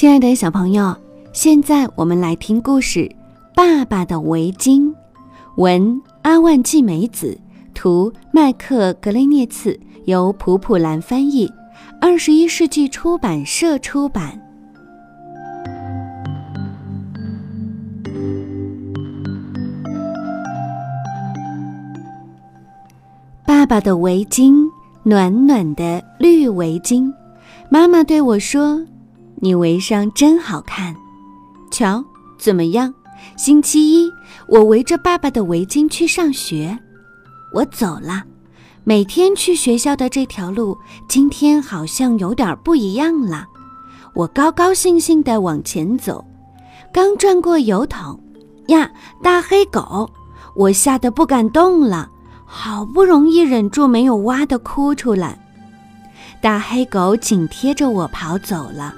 亲爱的小朋友，现在我们来听故事《爸爸的围巾》。文：阿万纪美子，图：麦克格雷涅茨，由普普兰翻译，二十一世纪出版社出版。爸爸的围巾，暖暖的绿围巾。妈妈对我说。你围上真好看，瞧怎么样？星期一，我围着爸爸的围巾去上学。我走了，每天去学校的这条路，今天好像有点不一样了。我高高兴兴地往前走，刚转过油桶，呀，大黑狗！我吓得不敢动了，好不容易忍住没有哇的哭出来。大黑狗紧贴着我跑走了。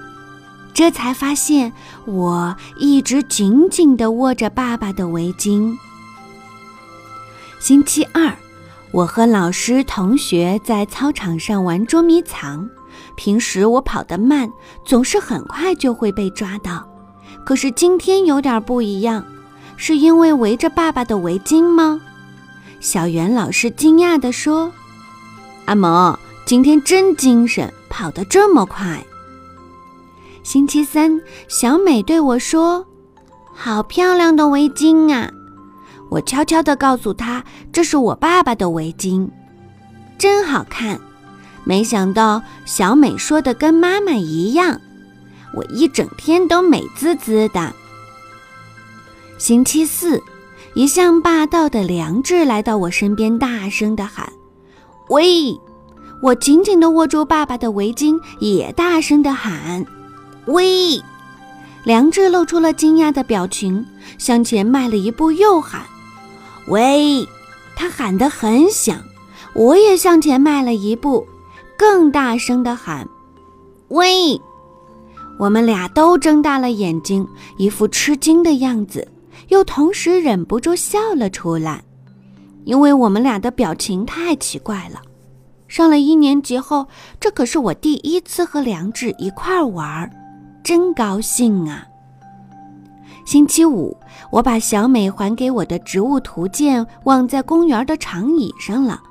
这才发现，我一直紧紧地握着爸爸的围巾。星期二，我和老师、同学在操场上玩捉迷藏。平时我跑得慢，总是很快就会被抓到。可是今天有点不一样，是因为围着爸爸的围巾吗？小袁老师惊讶地说：“阿蒙，今天真精神，跑得这么快。”星期三，小美对我说：“好漂亮的围巾啊！”我悄悄地告诉她：“这是我爸爸的围巾，真好看。”没想到小美说的跟妈妈一样，我一整天都美滋滋的。星期四，一向霸道的梁志来到我身边，大声地喊：“喂！”我紧紧地握住爸爸的围巾，也大声地喊。喂，梁志露出了惊讶的表情，向前迈了一步，又喊：“喂！”他喊得很响，我也向前迈了一步，更大声地喊：“喂！”我们俩都睁大了眼睛，一副吃惊的样子，又同时忍不住笑了出来，因为我们俩的表情太奇怪了。上了一年级后，这可是我第一次和梁志一块儿玩儿。真高兴啊！星期五，我把小美还给我的植物图鉴忘在公园的长椅上了。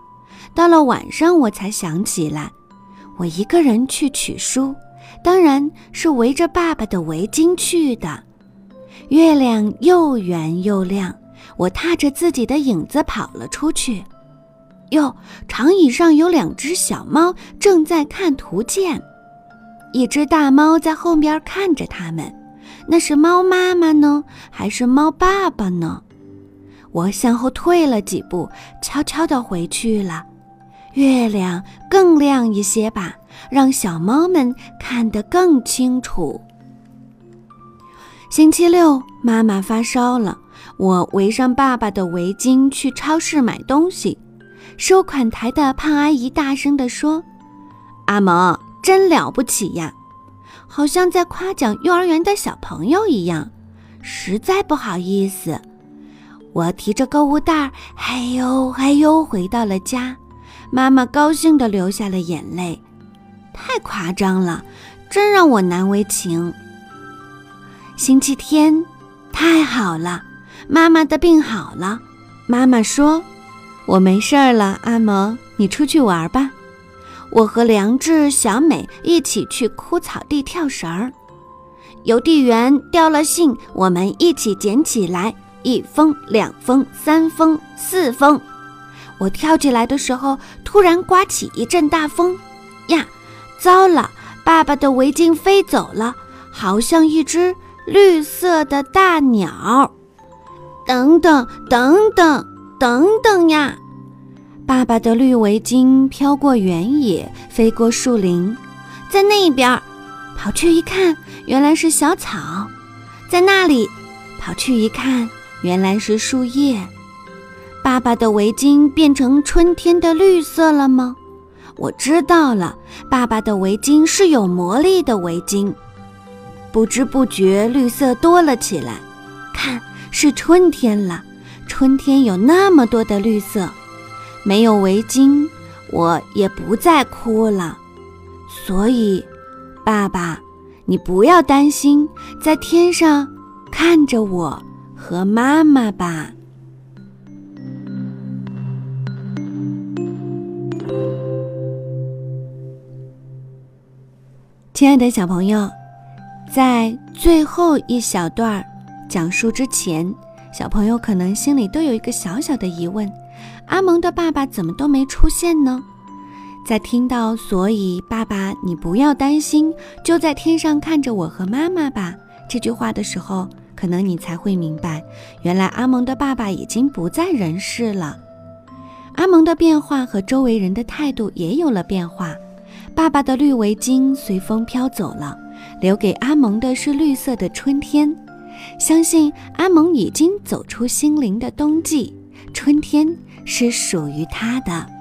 到了晚上，我才想起来，我一个人去取书，当然是围着爸爸的围巾去的。月亮又圆又亮，我踏着自己的影子跑了出去。哟，长椅上有两只小猫正在看图鉴。一只大猫在后边看着他们，那是猫妈妈呢，还是猫爸爸呢？我向后退了几步，悄悄地回去了。月亮更亮一些吧，让小猫们看得更清楚。星期六，妈妈发烧了，我围上爸爸的围巾去超市买东西。收款台的胖阿姨大声地说：“阿蒙。”真了不起呀，好像在夸奖幼儿园的小朋友一样，实在不好意思。我提着购物袋，嘿呦嘿呦回到了家。妈妈高兴地流下了眼泪，太夸张了，真让我难为情。星期天，太好了，妈妈的病好了。妈妈说：“我没事儿了，阿蒙，你出去玩吧。”我和梁志、小美一起去枯草地跳绳儿，邮递员掉了信，我们一起捡起来，一封、两封、三封、四封。我跳起来的时候，突然刮起一阵大风，呀，糟了！爸爸的围巾飞走了，好像一只绿色的大鸟。等等，等等，等等呀！爸爸的绿围巾飘过原野，飞过树林，在那边，跑去一看，原来是小草；在那里，跑去一看，原来是树叶。爸爸的围巾变成春天的绿色了吗？我知道了，爸爸的围巾是有魔力的围巾。不知不觉，绿色多了起来。看，是春天了。春天有那么多的绿色。没有围巾，我也不再哭了。所以，爸爸，你不要担心，在天上看着我和妈妈吧。”亲爱的小朋友，在最后一小段讲述之前，小朋友可能心里都有一个小小的疑问：阿蒙的爸爸怎么都没出现呢？在听到“所以爸爸，你不要担心，就在天上看着我和妈妈吧”这句话的时候，可能你才会明白，原来阿蒙的爸爸已经不在人世了。阿蒙的变化和周围人的态度也有了变化。爸爸的绿围巾随风飘走了，留给阿蒙的是绿色的春天。相信阿蒙已经走出心灵的冬季，春天是属于他的。